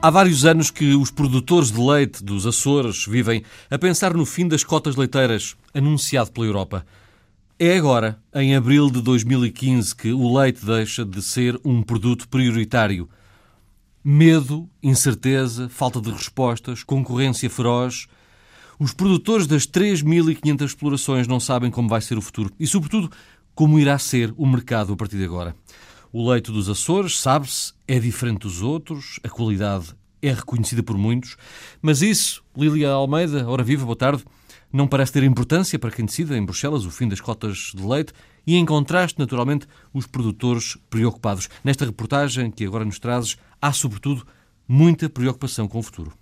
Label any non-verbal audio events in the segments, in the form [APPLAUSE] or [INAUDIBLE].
Há vários anos que os produtores de leite dos Açores vivem a pensar no fim das cotas leiteiras, anunciado pela Europa. É agora, em abril de 2015, que o leite deixa de ser um produto prioritário. Medo, incerteza, falta de respostas, concorrência feroz. Os produtores das 3.500 explorações não sabem como vai ser o futuro e, sobretudo, como irá ser o mercado a partir de agora. O leite dos Açores, sabe-se, é diferente dos outros, a qualidade é reconhecida por muitos, mas isso, Lília Almeida, hora viva, boa tarde, não parece ter importância para quem decida em Bruxelas o fim das cotas de leite e, em contraste, naturalmente, os produtores preocupados. Nesta reportagem que agora nos trazes, há, sobretudo, muita preocupação com o futuro.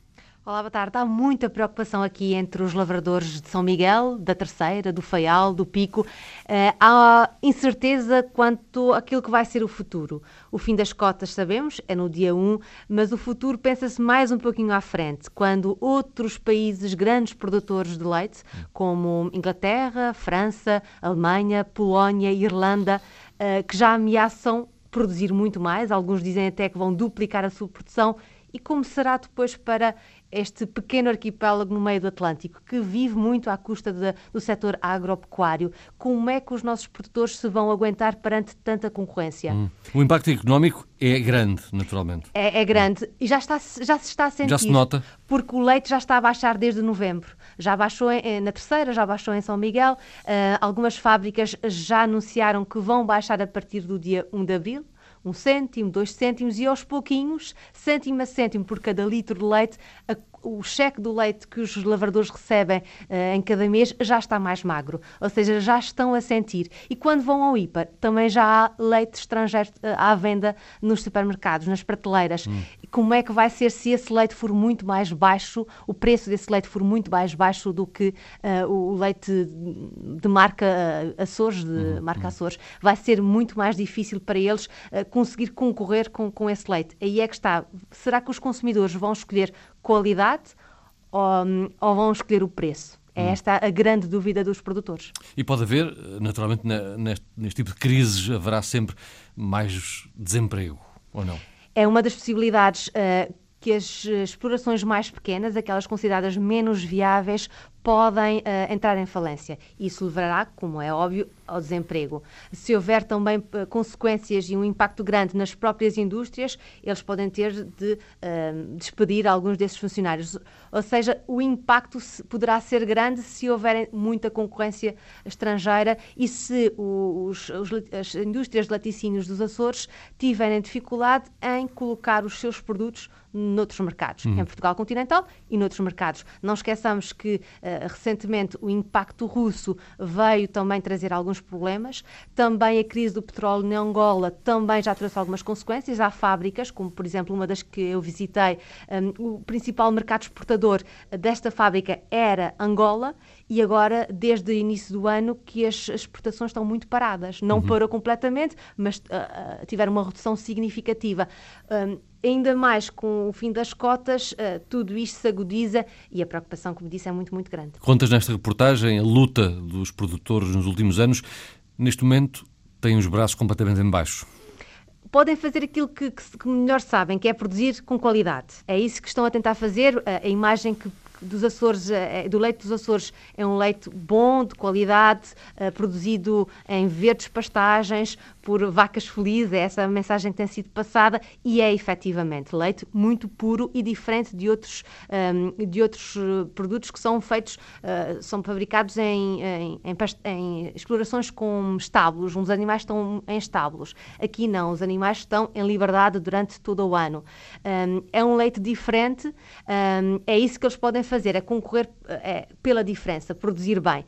Olá, boa tarde. Há muita preocupação aqui entre os lavradores de São Miguel, da Terceira, do Faial, do Pico. Uh, há incerteza quanto àquilo que vai ser o futuro. O fim das cotas, sabemos, é no dia 1, mas o futuro pensa-se mais um pouquinho à frente, quando outros países grandes produtores de leite, como Inglaterra, França, Alemanha, Polónia, Irlanda, uh, que já ameaçam produzir muito mais, alguns dizem até que vão duplicar a sua produção e como será depois para este pequeno arquipélago no meio do Atlântico, que vive muito à custa de, do setor agropecuário. Como é que os nossos produtores se vão aguentar perante tanta concorrência? Hum. O impacto económico é grande, naturalmente. É, é grande e já, está, já se está a sentir. Já se nota. Porque o leite já está a baixar desde novembro. Já baixou em, na Terceira, já baixou em São Miguel. Uh, algumas fábricas já anunciaram que vão baixar a partir do dia 1 de abril um cêntimo, dois cêntimos e aos pouquinhos, cêntimo a cêntimo por cada litro de leite, a, o cheque do leite que os lavradores recebem uh, em cada mês já está mais magro, ou seja, já estão a sentir. E quando vão ao IPA, também já há leite estrangeiro uh, à venda nos supermercados, nas prateleiras. Hum. Como é que vai ser se esse leite for muito mais baixo, o preço desse leite for muito mais baixo do que uh, o leite de marca Açores, de uhum. marca uhum. Açores? Vai ser muito mais difícil para eles conseguir concorrer com, com esse leite. Aí é que está. Será que os consumidores vão escolher qualidade ou, ou vão escolher o preço? É hum. esta a grande dúvida dos produtores. E pode haver, naturalmente, neste, neste tipo de crises, haverá sempre mais desemprego, ou não? É uma das possibilidades. Uh, que as explorações mais pequenas, aquelas consideradas menos viáveis, podem uh, entrar em falência. Isso levará, como é óbvio, ao desemprego. Se houver também uh, consequências e um impacto grande nas próprias indústrias, eles podem ter de uh, despedir alguns desses funcionários. Ou seja, o impacto poderá ser grande se houver muita concorrência estrangeira e se os, os, as indústrias de laticínios dos Açores tiverem dificuldade em colocar os seus produtos noutros mercados, uhum. em Portugal continental e noutros mercados. Não esqueçamos que uh, recentemente o impacto russo veio também trazer alguns problemas. Também a crise do petróleo na Angola também já trouxe algumas consequências. Há fábricas, como por exemplo uma das que eu visitei, um, o principal mercado exportador desta fábrica era Angola e agora, desde o início do ano, que as exportações estão muito paradas. Não uhum. parou completamente, mas uh, tiveram uma redução significativa. Um, ainda mais com o fim das cotas, uh, tudo isto se agudiza e a preocupação, como disse, é muito, muito grande. Contas nesta reportagem a luta dos produtores nos últimos anos. Neste momento, têm os braços completamente em baixo podem fazer aquilo que, que, melhor sabem, que é produzir com qualidade. É isso que estão a tentar fazer. A imagem que dos Açores, eh, do leite dos Açores é um leite bom, de qualidade, eh, produzido em verdes pastagens, por vacas felizes, é essa a mensagem que tem sido passada, e é efetivamente leite muito puro e diferente de outros, ehm, de outros eh, produtos que são feitos, são fabricados em, em, em, em, explorações com estábulos, os animais estão em estábulos. Aqui não, os animais estão em liberdade durante todo o ano. Ehm, é um leite diferente, ehm, é isso que eles podem fazer, é concorrer é, pela diferença, produzir bem.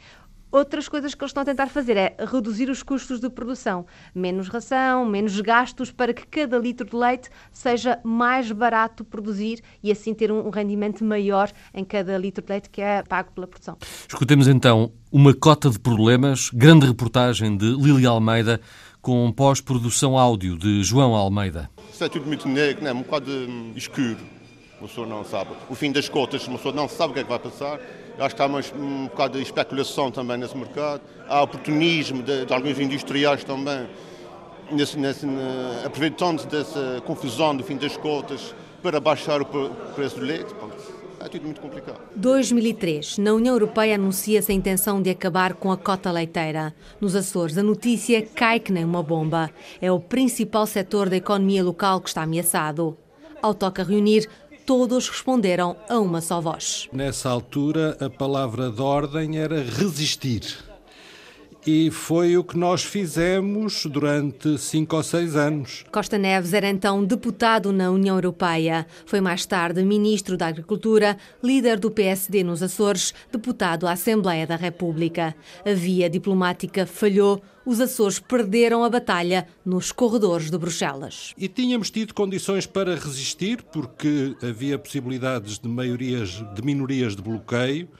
Outras coisas que eles estão a tentar fazer é reduzir os custos de produção. Menos ração, menos gastos para que cada litro de leite seja mais barato produzir e assim ter um rendimento maior em cada litro de leite que é pago pela produção. Escutemos então uma cota de problemas, grande reportagem de Lili Almeida com pós-produção áudio de João Almeida. Isso é tudo muito negro, né? um bocado escuro. O senhor não sabe. O fim das cotas, o senhor não sabe o que é que vai passar Acho que há uma, um bocado de especulação também nesse mercado. Há oportunismo de, de alguns industriais também, nesse, nesse, aproveitando dessa confusão do fim das cotas, para baixar o preço do leite. É tudo muito complicado. 2003, na União Europeia anuncia-se a intenção de acabar com a cota leiteira. Nos Açores, a notícia cai que nem uma bomba. É o principal setor da economia local que está ameaçado. Ao toca reunir, todos responderam a uma só voz. Nessa altura, a palavra de ordem era resistir. E foi o que nós fizemos durante cinco ou seis anos. Costa Neves era então deputado na União Europeia. Foi mais tarde ministro da Agricultura, líder do PSD nos Açores, deputado à Assembleia da República. A via diplomática falhou. Os Açores perderam a batalha nos corredores de Bruxelas. E tínhamos tido condições para resistir, porque havia possibilidades de maiorias, de minorias de bloqueio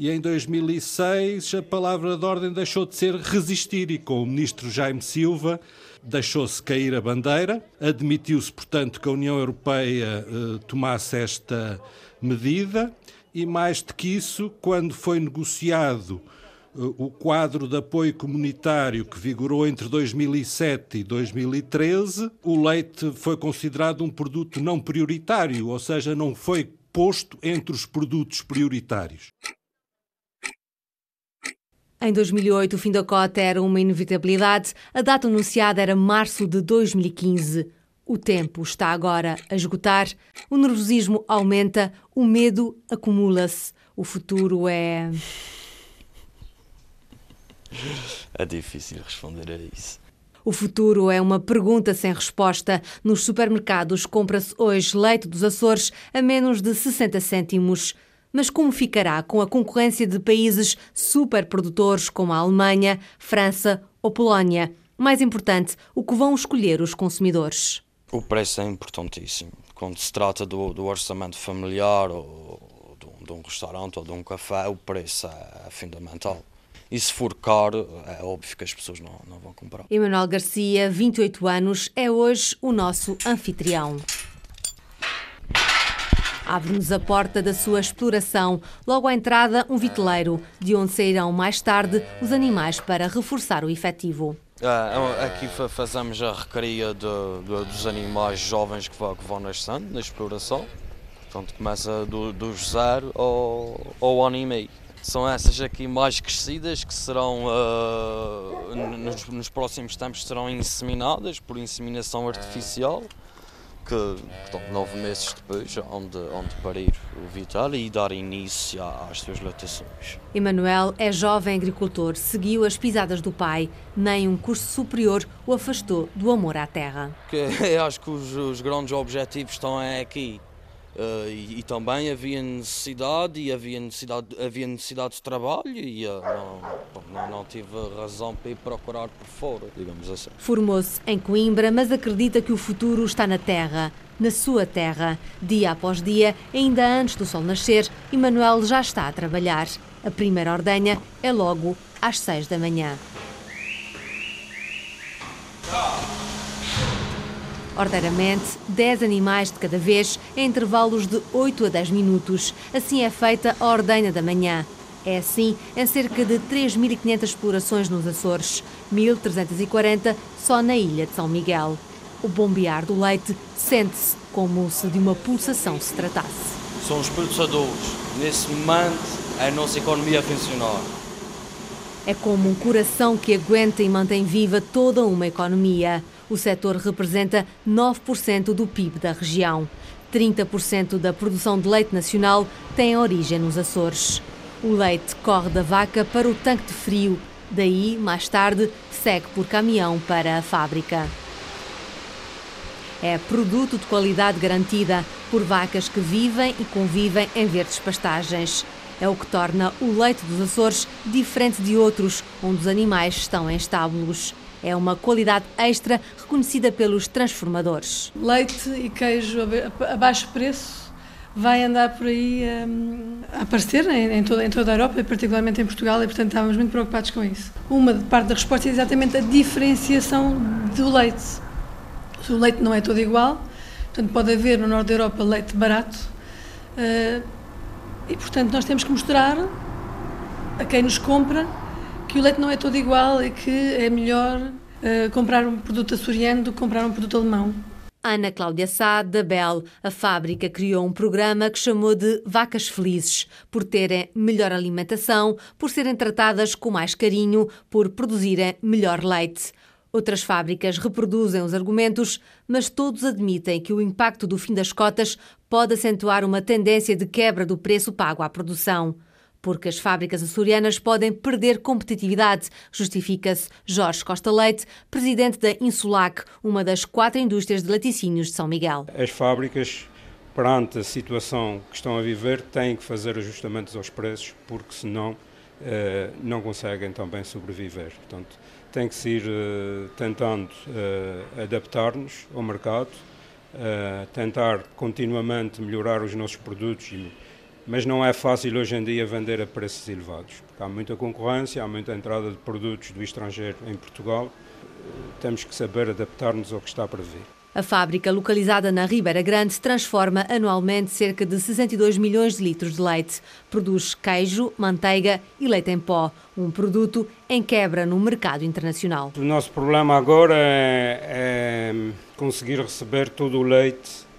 e em 2006 a palavra de ordem deixou de ser resistir e com o ministro Jaime Silva deixou-se cair a bandeira, admitiu-se, portanto, que a União Europeia eh, tomasse esta medida e, mais do que isso, quando foi negociado eh, o quadro de apoio comunitário que vigorou entre 2007 e 2013, o leite foi considerado um produto não prioritário, ou seja, não foi posto entre os produtos prioritários. Em 2008, o fim da cota era uma inevitabilidade. A data anunciada era março de 2015. O tempo está agora a esgotar, o nervosismo aumenta, o medo acumula-se. O futuro é. É difícil responder a isso. O futuro é uma pergunta sem resposta. Nos supermercados compra-se hoje leite dos Açores a menos de 60 cêntimos. Mas como ficará com a concorrência de países superprodutores como a Alemanha, França ou Polónia? Mais importante, o que vão escolher os consumidores? O preço é importantíssimo. Quando se trata do, do orçamento familiar ou de, de um restaurante ou de um café, o preço é, é fundamental. E se for caro, é óbvio que as pessoas não, não vão comprar. Emanuel Garcia, 28 anos, é hoje o nosso anfitrião abre-nos a porta da sua exploração. Logo à entrada, um viteleiro, de onde sairão mais tarde os animais para reforçar o efetivo. É, aqui fazemos a recria de, de, dos animais jovens que vão, que vão nascendo na exploração. Portanto, começa do, dos zero ao, ao ano e meio. São essas aqui mais crescidas que serão, uh, nos, nos próximos tempos, serão inseminadas por inseminação artificial que portanto, nove meses depois, onde, onde parir o Vital e dar início às suas latações. Emanuel é jovem agricultor, seguiu as pisadas do pai, nem um curso superior o afastou do amor à terra. [LAUGHS] Eu acho que os, os grandes objetivos estão aqui Uh, e, e, também havia necessidade e havia necessidade, havia necessidade de trabalho e uh, não, não, não, tive razão para ir procurar por fora, digamos assim. Formou-se em Coimbra, mas acredita que o futuro está na terra, na sua terra. Dia após dia, ainda antes do sol nascer, Emanuel já está a trabalhar. A primeira ordenha é logo às seis da manhã. Ordeiramente, 10 animais de cada vez, em intervalos de 8 a 10 minutos. Assim é feita a ordenha da manhã. É assim em cerca de 3.500 explorações nos Açores, 1.340 só na ilha de São Miguel. O bombear do leite sente-se como se de uma pulsação se tratasse. São os pulsadores. Nesse momento, a nossa economia funcionar. É como um coração que aguenta e mantém viva toda uma economia. O setor representa 9% do PIB da região. 30% da produção de leite nacional tem origem nos Açores. O leite corre da vaca para o tanque de frio, daí, mais tarde, segue por caminhão para a fábrica. É produto de qualidade garantida por vacas que vivem e convivem em verdes pastagens. É o que torna o leite dos Açores diferente de outros, onde os animais estão em estábulos. É uma qualidade extra reconhecida pelos transformadores. Leite e queijo a baixo preço vai andar por aí um, a aparecer em, em, toda, em toda a Europa e particularmente em Portugal e portanto estávamos muito preocupados com isso. Uma parte da resposta é exatamente a diferenciação do leite. O leite não é todo igual, portanto pode haver no norte da Europa leite barato uh, e portanto nós temos que mostrar a quem nos compra que o leite não é todo igual e que é melhor uh, comprar um produto açoriano do que comprar um produto alemão. Ana Cláudia Sá, da Bel, a fábrica criou um programa que chamou de Vacas Felizes, por terem melhor alimentação, por serem tratadas com mais carinho, por produzirem melhor leite. Outras fábricas reproduzem os argumentos, mas todos admitem que o impacto do fim das cotas pode acentuar uma tendência de quebra do preço pago à produção porque as fábricas açorianas podem perder competitividade, justifica-se Jorge Costa Leite, presidente da Insulac, uma das quatro indústrias de laticínios de São Miguel. As fábricas, perante a situação que estão a viver, têm que fazer ajustamentos aos preços, porque senão eh, não conseguem também sobreviver. Portanto, tem que se ir eh, tentando eh, adaptar-nos ao mercado, tentar continuamente melhorar os nossos produtos e mas não é fácil hoje em dia vender a preços elevados, porque há muita concorrência, há muita entrada de produtos do estrangeiro em Portugal. Temos que saber adaptar-nos ao que está para vir. A fábrica, localizada na Ribeira Grande, transforma anualmente cerca de 62 milhões de litros de leite. Produz queijo, manteiga e leite em pó, um produto em quebra no mercado internacional. O nosso problema agora é, é conseguir receber todo o leite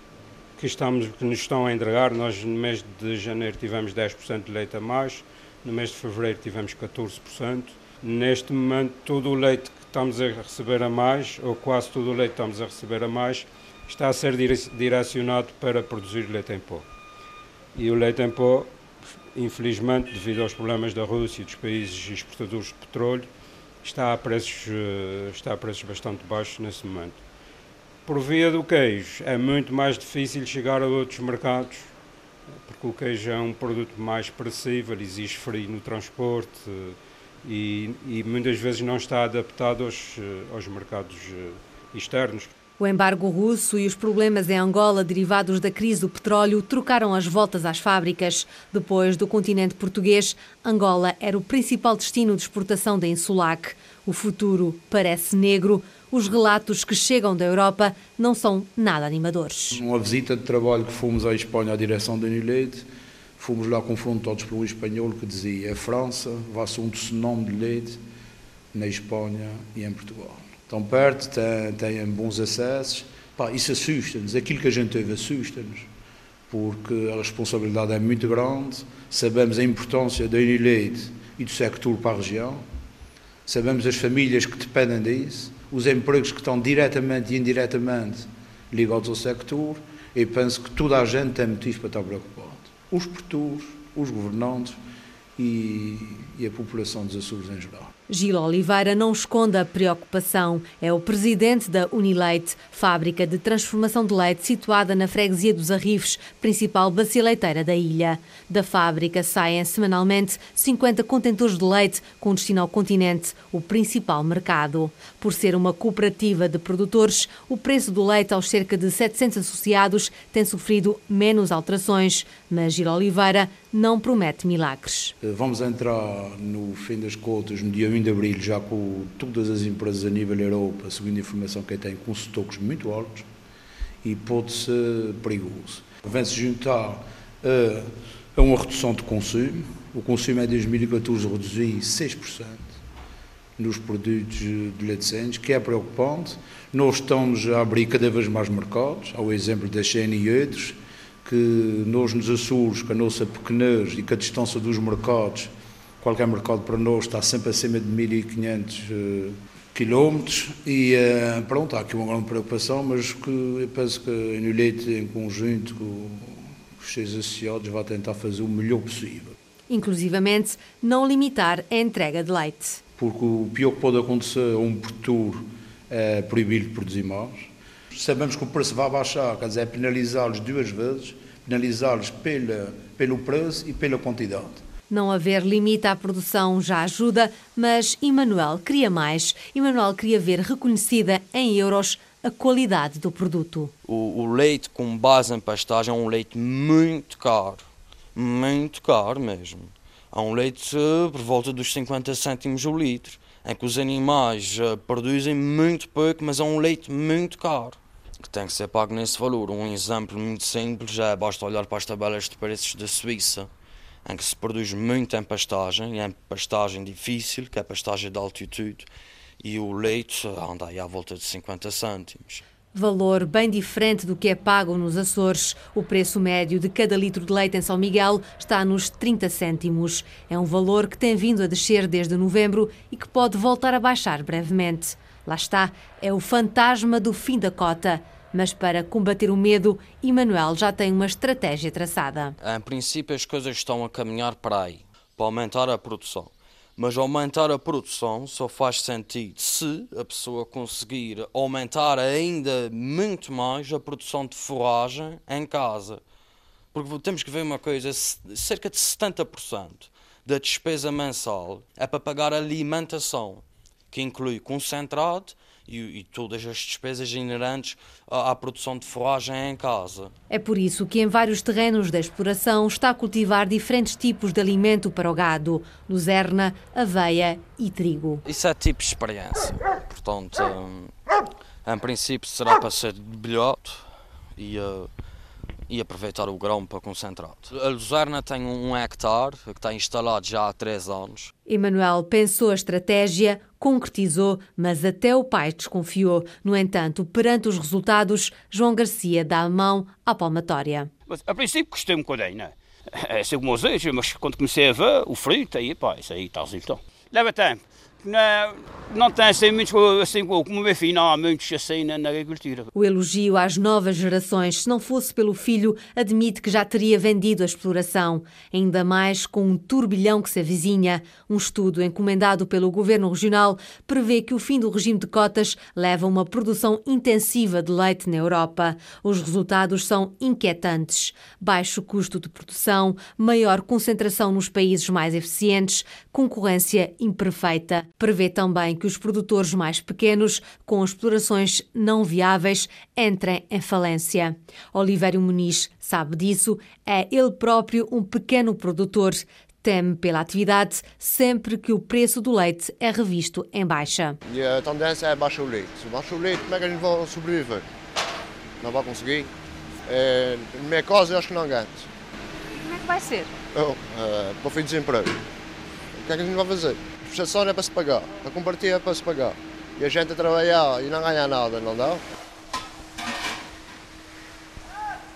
que, estamos, que nos estão a entregar. Nós, no mês de janeiro, tivemos 10% de leite a mais, no mês de fevereiro, tivemos 14%. Neste momento, todo o leite que estamos a receber a mais, ou quase todo o leite que estamos a receber a mais, está a ser direcionado para produzir leite em pó. E o leite em pó, infelizmente, devido aos problemas da Rússia e dos países exportadores de petróleo, está a preços, eh, está a preços bastante baixos nesse momento. Por via do queijo, é muito mais difícil chegar a outros mercados, porque o queijo é um produto mais perecível, exige frio no transporte e, e muitas vezes não está adaptado aos, aos mercados eh, externos. O embargo russo e os problemas em Angola derivados da crise do petróleo trocaram as voltas às fábricas. Depois do continente português, Angola era o principal destino de exportação da Insulac. O futuro parece negro. Os relatos que chegam da Europa não são nada animadores. Uma visita de trabalho que fomos à Espanha à direção da Unileite, fomos lá confrontados por um espanhol que dizia a França vai ser um tsunami de leite na Espanha e em Portugal estão perto, têm, têm bons acessos. Pá, isso assusta-nos. Aquilo que a gente teve assusta-nos, porque a responsabilidade é muito grande. Sabemos a importância da Unileite e do sector para a região. Sabemos as famílias que dependem disso, os empregos que estão diretamente e indiretamente ligados ao sector. E penso que toda a gente tem motivo para estar preocupado. Os portugueses, os governantes e, e a população dos Açores em geral. Gil Oliveira não esconde a preocupação. É o presidente da Unileite, fábrica de transformação de leite situada na freguesia dos Arrifes, principal bacia leiteira da ilha. Da fábrica saem semanalmente 50 contentores de leite com destino ao continente, o principal mercado. Por ser uma cooperativa de produtores, o preço do leite aos cerca de 700 associados tem sofrido menos alterações, mas Gil Oliveira não promete milagres. Vamos entrar no fim das contas no dia 1 de abril, já com todas as empresas a nível Europa, segundo a informação que tenho, com estoques muito altos e pode ser perigoso. Vem-se juntar a, a uma redução de consumo. O consumo em 2014 reduziu 6% nos produtos de laticínios, que é preocupante. Nós estamos a abrir cada vez mais mercados, ao exemplo da Xena e outros, que nós nos Açores, com a nossa pequenez e com a distância dos mercados, qualquer mercado para nós está sempre acima de 1500 uh, quilómetros e uh, pronto, há aqui uma grande preocupação, mas que eu penso que a Unilete, em conjunto com os seus associados, vai tentar fazer o melhor possível. Inclusivamente, não limitar a entrega de leite. Porque o pior que pode acontecer a um produtor é proibir de produzir mais. Sabemos que o preço vai baixar, quer dizer, é penalizá-los duas vezes, penalizá-los pelo preço e pela quantidade. Não haver limite à produção já ajuda, mas Emanuel queria mais. Emanuel queria ver reconhecida em euros a qualidade do produto. O, o, leite com base em pastagem é um leite muito caro, muito caro mesmo. É um leite uh, por volta dos 50 cêntimos o litro, em que os animais uh, produzem muito pouco, mas é um leite muito caro, que tem que ser pago nesse valor. Um exemplo muito simples é basta olhar para as tabelas de preços da Suíça em que se produz muito em pastagem, é pastagem difícil, que é pastagem de altitude, e o leite anda aí à volta de 50 cêntimos. Valor bem diferente do que é pago nos Açores. O preço médio de cada litro de leite em São Miguel está nos 30 cêntimos. É um valor que tem vindo a descer desde novembro e que pode voltar a baixar brevemente. Lá está, é o fantasma do fim da cota. Mas para combater o medo, Emanuel já tem uma estratégia traçada. Em princípio, as coisas estão a caminhar para aí, para aumentar a produção. Mas aumentar a produção só faz sentido se a pessoa conseguir aumentar ainda muito mais a produção de forragem em casa. Porque temos que ver uma coisa: cerca de 70% da despesa mensal é para pagar alimentação, que inclui concentrado e, e, todas as despesas inerentes à, à, produção de forragem em casa. É por isso que em vários terrenos da exploração está a cultivar diferentes tipos de alimento para o gado, luzerna, aveia e trigo. Isso é tipo de experiência. Portanto, hum, em princípio será para ser de bilhote e... Uh, e aproveitar o grão para concentrado. A Luzerna tem um hectare que está instalado já há três anos. Emanuel pensou a estratégia, concretizou, mas até o pai desconfiou. No entanto, perante os resultados, João Garcia dá a mão à palmatória. Mas, a princípio gostei um bocadinho, não é? É ser como mas quando comecei a ver o fruto, aí pá, isso aí está. Leva tempo não, não tem assim muitos, assim como meu filho, não há muitos assim na, na, agricultura. O elogio às novas gerações, se não fosse pelo filho, admite que já teria vendido a exploração. Ainda mais com um turbilhão que se avizinha. Um estudo encomendado pelo Governo Regional prevê que o fim do regime de cotas leva a uma produção intensiva de leite na Europa. Os resultados são inquietantes. Baixo custo de produção, maior concentração nos países mais eficientes, concorrência imperfeita. Prevê também que os produtores mais pequenos, com explorações não viáveis, entrem em falência. Olivério Muniz sabe disso, é ele próprio um pequeno produtor. Teme pela atividade sempre que o preço do leite é revisto em baixa. E a tendência é baixar o leite. Se baixa o leite, como é que a gente vai sobreviver? Não vai conseguir. É, na minha casa, eu acho que não ganho. Como é que vai ser? Oh, uh, para o fim de desemprego. O que é que a gente vai fazer? Prestação é para se pagar, a compartilhar é para se pagar. E a gente a trabalhar e não ganhar nada, não dá?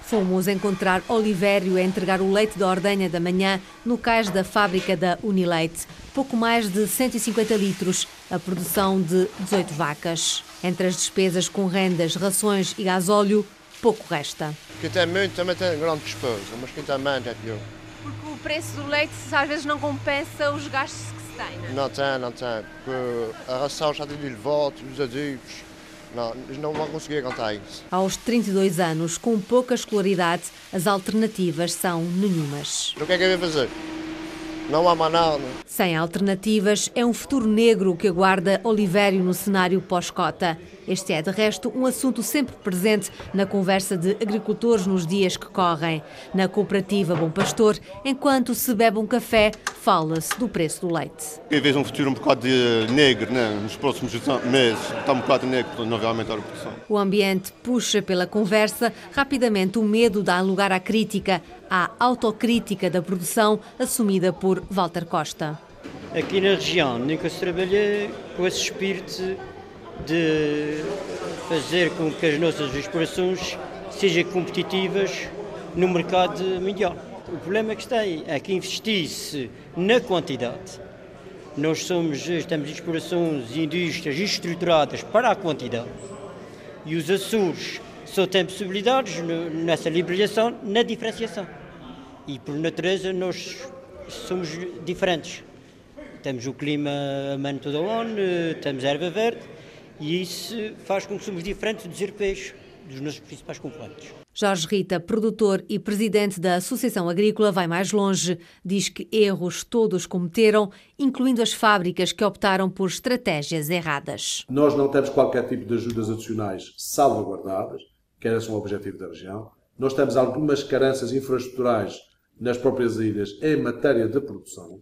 Fomos encontrar Olivério a entregar o leite da ordenha da manhã no cais da fábrica da Unileite. Pouco mais de 150 litros, a produção de 18 vacas. Entre as despesas com rendas, rações e gasóleo, pouco resta. Quem tem muito também tem grande despesa, mas quem tem menos é pior. Porque o preço do leite às vezes não compensa os gastos tem, não é? Não tem, não tem. Porque a ração já tem de volta, os adubos. Não, eles não vão conseguir aguentar isso. Aos 32 anos, com pouca escolaridade, as alternativas são nenhumas. O que é que eu ia fazer? Não há mais nada. Sem alternativas, é um futuro negro que aguarda Olivério no cenário pós-cota. Este é, de resto, um assunto sempre presente na conversa de agricultores nos dias que correm. Na cooperativa Bom Pastor, enquanto se bebe um café, fala-se do preço do leite. Eu vejo um futuro um bocado de negro né? nos próximos meses. Está um bocado negro, portanto não vai aumentar a produção. O ambiente puxa pela conversa. Rapidamente, o medo dá lugar à crítica, à autocrítica da produção assumida por Walter Costa. Aqui na região, nunca se trabalha com esse espírito de fazer com que as nossas explorações sejam competitivas no mercado mundial. O problema que tem é que investir-se na quantidade. Nós somos, estamos em explorações e indústrias estruturadas para a quantidade. E os Açores só têm possibilidades nessa liberalização, na diferenciação. E por natureza nós somos diferentes. Temos o clima ameno todo o ano, temos erva verde, e isso faz com que somos diferentes dos europeus, dos nossos principais concorrentes. Jorge Rita, produtor e presidente da Associação Agrícola, vai mais longe. Diz que erros todos cometeram, incluindo as fábricas que optaram por estratégias erradas. Nós não temos qualquer tipo de ajudas adicionais salvaguardadas, que era um objetivo da região. Nós temos algumas carências infraestruturais nas próprias ilhas em matéria de produção.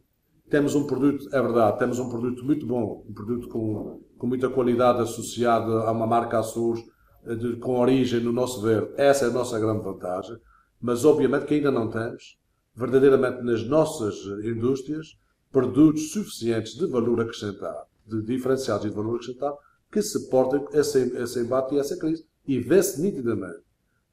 Temos um produto, é verdade, temos um produto muito bom, um produto com com muita qualidade associada a uma marca Açores de, com origem no nosso verde. Essa é a nossa grande vantagem, mas obviamente que ainda não temos, verdadeiramente nas nossas indústrias, produtos suficientes de valor acrescentado, de diferenciados e de valor acrescentado, que suportem esse, esse embate e essa crise e vê-se nitidamente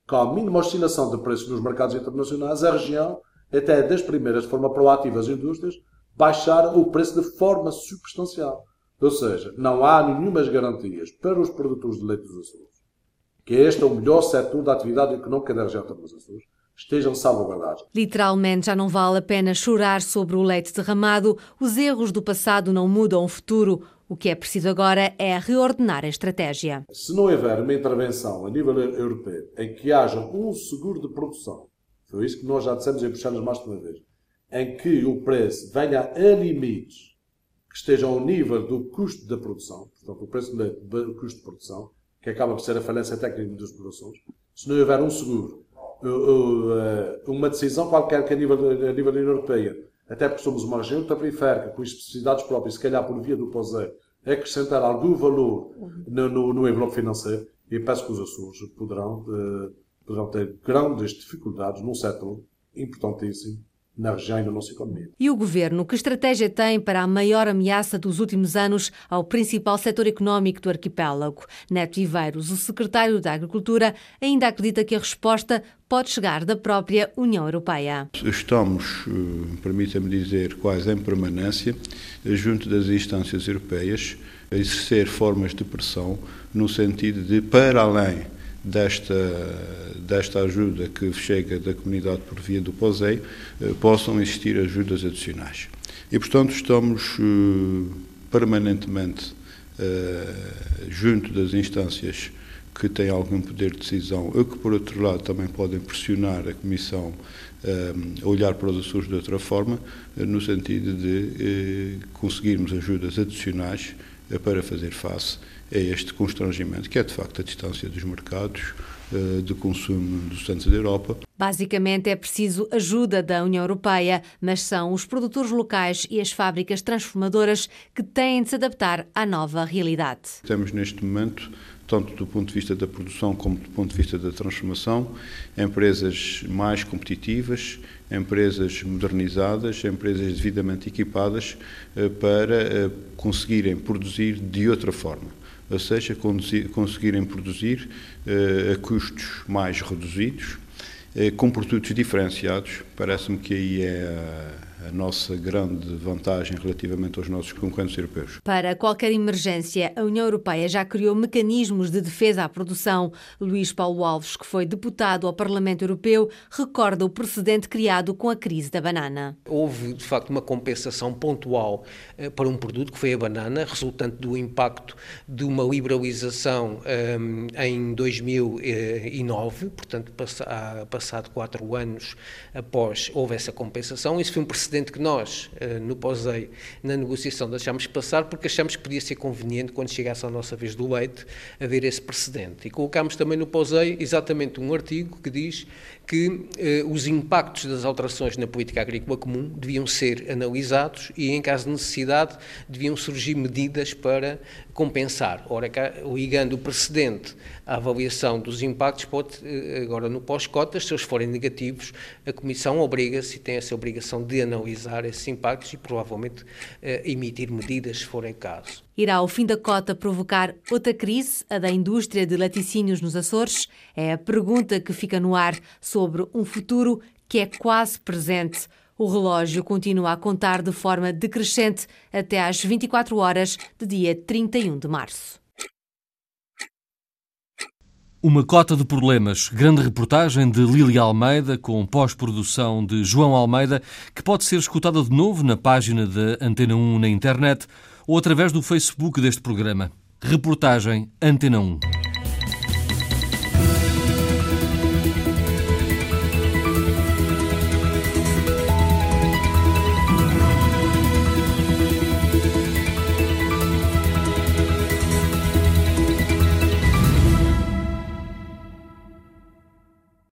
com a mínima oscilação de preços nos mercados internacionais, a região até das primeiras, de forma proativa, as indústrias, baixaram o preço de forma substancial. Ou seja, não há nenhumas garantias para os produtores de leite dos Açores, que este é o melhor setor da atividade económica da região dos Açores, estejam salvaguardados. Literalmente já não vale a pena chorar sobre o leite derramado, os erros do passado não mudam o futuro. O que é preciso agora é reordenar a estratégia. Se não houver uma intervenção a nível europeu em que haja um seguro de produção, foi isso que nós já dissemos em Bruxelas mais de uma vez, em que o preço venha a limites que estejam ao nível do custo da produção, portanto, o preço do custo de produção, que acaba por ser a falência técnica das produções, se não houver um seguro, eh, uma decisão qualquer que a nível, a nível da União Europeia, até porque somos uma região periférica, com especificidades próprias, se calhar por via do POSE, acrescentar algum valor no, no, no envelope financeiro, e peço que os Açores poderão, uh, poderão ter grandes dificuldades num setor importantíssimo na região e na nossa economia. E o Governo, que estratégia tem para a maior ameaça dos últimos anos ao principal setor económico do arquipélago? Neto Viveiros, o secretário da Agricultura, ainda acredita que a resposta pode chegar da própria União Europeia. Estamos, eh, permita-me dizer, quase em permanência, junto das instâncias europeias, a exercer formas de pressão no sentido de, para além desta, desta ajuda que chega da comunidade por via do POSEI, eh, possam existir ajudas adicionais. E, portanto, estamos eh, permanentemente eh, junto das instâncias que têm algum poder de decisão ou que, por outro lado, também podem pressionar a Comissão a olhar para os Açores de outra forma, no sentido de conseguirmos ajudas adicionais para fazer face a este constrangimento, que é de facto a distância dos mercados eh, de consumo dos centros da Europa. Basicamente é preciso ajuda da União Europeia, mas são os produtores locais e as fábricas transformadoras que têm de se adaptar à nova realidade. Temos neste momento tanto do ponto de vista da produção como do ponto de vista da transformação, empresas mais competitivas, empresas modernizadas, empresas devidamente equipadas eh, para eh, conseguirem produzir de outra forma ou seja, conseguirem produzir uh, a custos mais reduzidos, uh, com produtos diferenciados. Parece-me que aí é a nossa grande vantagem relativamente aos nossos concorrentes europeus. Para qualquer emergência, a União Europeia já criou mecanismos de defesa à produção. Luís Paulo Alves, que foi deputado ao Parlamento Europeu, recorda o precedente criado com a crise da banana. Houve, de facto, uma compensação pontual eh, para um produto que foi a banana, resultante do impacto de uma liberalização um, eh, em 2009, portanto, passado quatro anos após houve essa compensação. Isso foi um precedente precedente que nós, eh, no POSEI, na negociação, deixámos passar porque achamos que podia ser conveniente, quando chegasse a nossa vez do leite, haver esse precedente. E colocámos também no POSEI exatamente um artigo que diz que eh, os impactos das alterações na política agrícola comum deviam ser analisados e, em caso de necessidade, deviam surgir medidas para compensar. Ora, ligando o precedente à avaliação dos impactos, pode, eh, agora no pós-cotas, se eles forem negativos, a Comissão obriga-se e tem essa obrigação de analisar esses impactos e provavelmente eh, emitir medidas, se forem caso. Irá o fim da cota provocar outra crise, a da indústria de laticínios nos Açores? É a pergunta que fica no ar sobre um futuro que é quase presente. O relógio continua a contar de forma decrescente até às 24 horas de dia 31 de março. Uma cota de problemas. Grande reportagem de Lili Almeida, com pós-produção de João Almeida, que pode ser escutada de novo na página da Antena 1 na internet ou através do Facebook deste programa. Reportagem Antena 1.